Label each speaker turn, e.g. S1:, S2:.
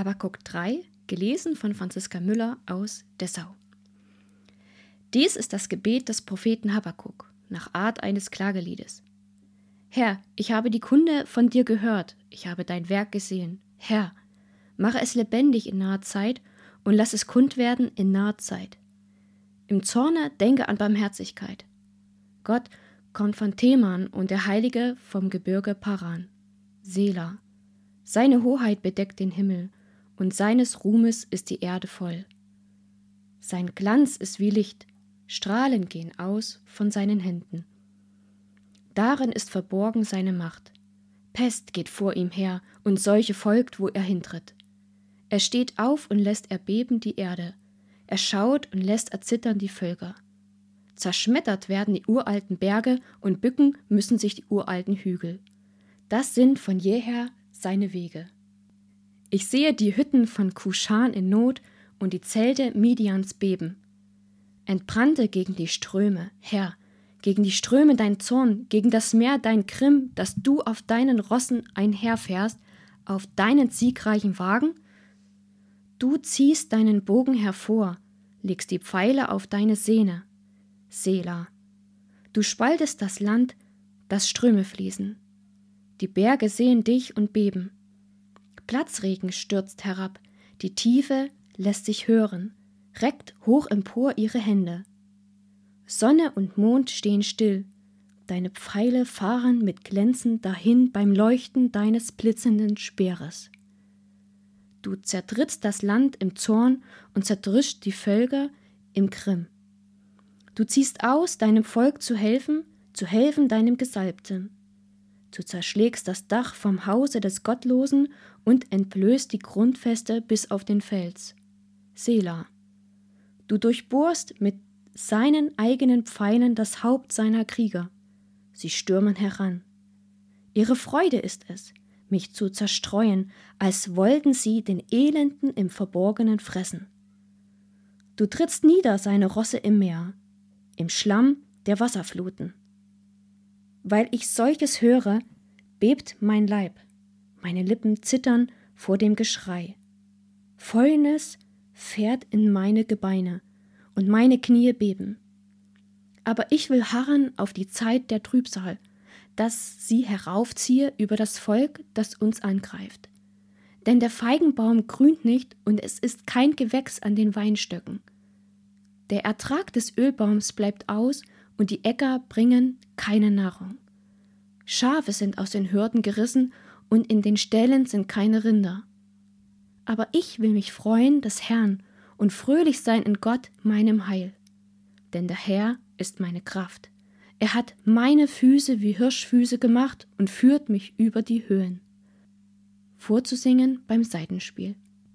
S1: Habakuk 3, gelesen von Franziska Müller aus Dessau. Dies ist das Gebet des Propheten Habakuk, nach Art eines Klageliedes. Herr, ich habe die Kunde von dir gehört, ich habe dein Werk gesehen. Herr, mache es lebendig in naher Zeit und lass es kund werden in naher Zeit. Im Zorne denke an Barmherzigkeit. Gott kommt von Theman und der Heilige vom Gebirge Paran. Sela. Seine Hoheit bedeckt den Himmel und seines Ruhmes ist die Erde voll. Sein Glanz ist wie Licht, Strahlen gehen aus von seinen Händen. Darin ist verborgen seine Macht. Pest geht vor ihm her, und Seuche folgt, wo er hintritt. Er steht auf und lässt erbeben die Erde. Er schaut und lässt erzittern die Völker. Zerschmettert werden die uralten Berge und bücken müssen sich die uralten Hügel. Das sind von jeher seine Wege. Ich sehe die Hütten von Kuschan in Not und die Zelte Midians beben. Entbrannte gegen die Ströme, Herr, gegen die Ströme dein Zorn, gegen das Meer dein Grimm, dass du auf deinen Rossen einherfährst, auf deinen siegreichen Wagen? Du ziehst deinen Bogen hervor, legst die Pfeile auf deine Sehne. Sela. Du spaltest das Land, das Ströme fließen. Die Berge sehen dich und beben. Platzregen stürzt herab, die Tiefe lässt sich hören, reckt hoch empor ihre Hände. Sonne und Mond stehen still, deine Pfeile fahren mit Glänzen dahin beim Leuchten deines blitzenden Speeres. Du zertrittst das Land im Zorn und zerdrischt die Völker im Grimm. Du ziehst aus, deinem Volk zu helfen, zu helfen deinem Gesalbten. Du zerschlägst das Dach vom Hause des Gottlosen und entblößt die Grundfeste bis auf den Fels. Sela. Du durchbohrst mit seinen eigenen Pfeilen das Haupt seiner Krieger. Sie stürmen heran. Ihre Freude ist es, mich zu zerstreuen, als wollten sie den Elenden im Verborgenen fressen. Du trittst nieder seine Rosse im Meer, im Schlamm der Wasserfluten. Weil ich solches höre, bebt mein Leib, meine Lippen zittern vor dem Geschrei. Fäulnis fährt in meine Gebeine, und meine Knie beben. Aber ich will harren auf die Zeit der Trübsal, dass sie heraufziehe über das Volk, das uns angreift. Denn der Feigenbaum grünt nicht und es ist kein Gewächs an den Weinstöcken. Der Ertrag des Ölbaums bleibt aus und die Äcker bringen keine Nahrung. Schafe sind aus den Hürden gerissen und in den Ställen sind keine Rinder. Aber ich will mich freuen des Herrn und fröhlich sein in Gott, meinem Heil. Denn der Herr ist meine Kraft. Er hat meine Füße wie Hirschfüße gemacht und führt mich über die Höhen. Vorzusingen beim Seitenspiel.